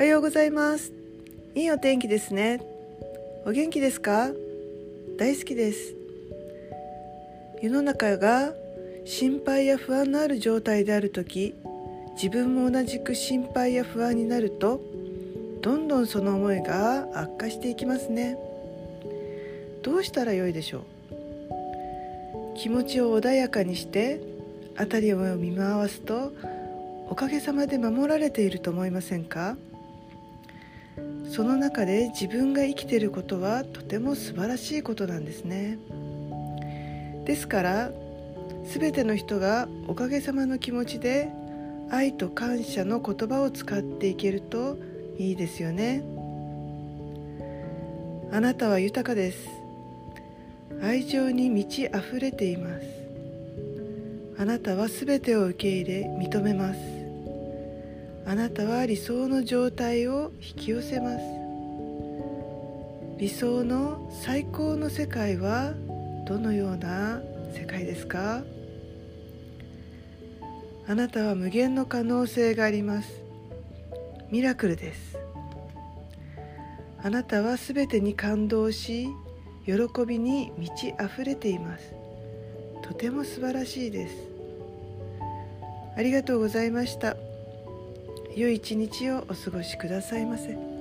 はようございます。いいお天気ですね。お元気ですか？大好きです。世の中が心配や不安のある状態である時自分も同じく心配や不安になるとどんどんその思いが悪化していきますね。どうしたらよいでしょう？気持ちを穏やかにして辺りを見回すとおかげさまで守られていると思いませんか？その中で自分が生きていることはとても素晴らしいことなんですね。ですから全ての人がおかげさまの気持ちで愛と感謝の言葉を使っていけるといいですよね。あなたは豊かです。愛情に満ち溢れています。あなたは全てを受け入れ認めます。あなたは理想の状態を引き寄せます。理想の最高の世界はどのような世界ですか？あなたは無限の可能性があります。ミラクルです。あなたはすべてに感動し喜びに満ち溢れています。とても素晴らしいです。ありがとうございました。良い一日をお過ごしくださいませ。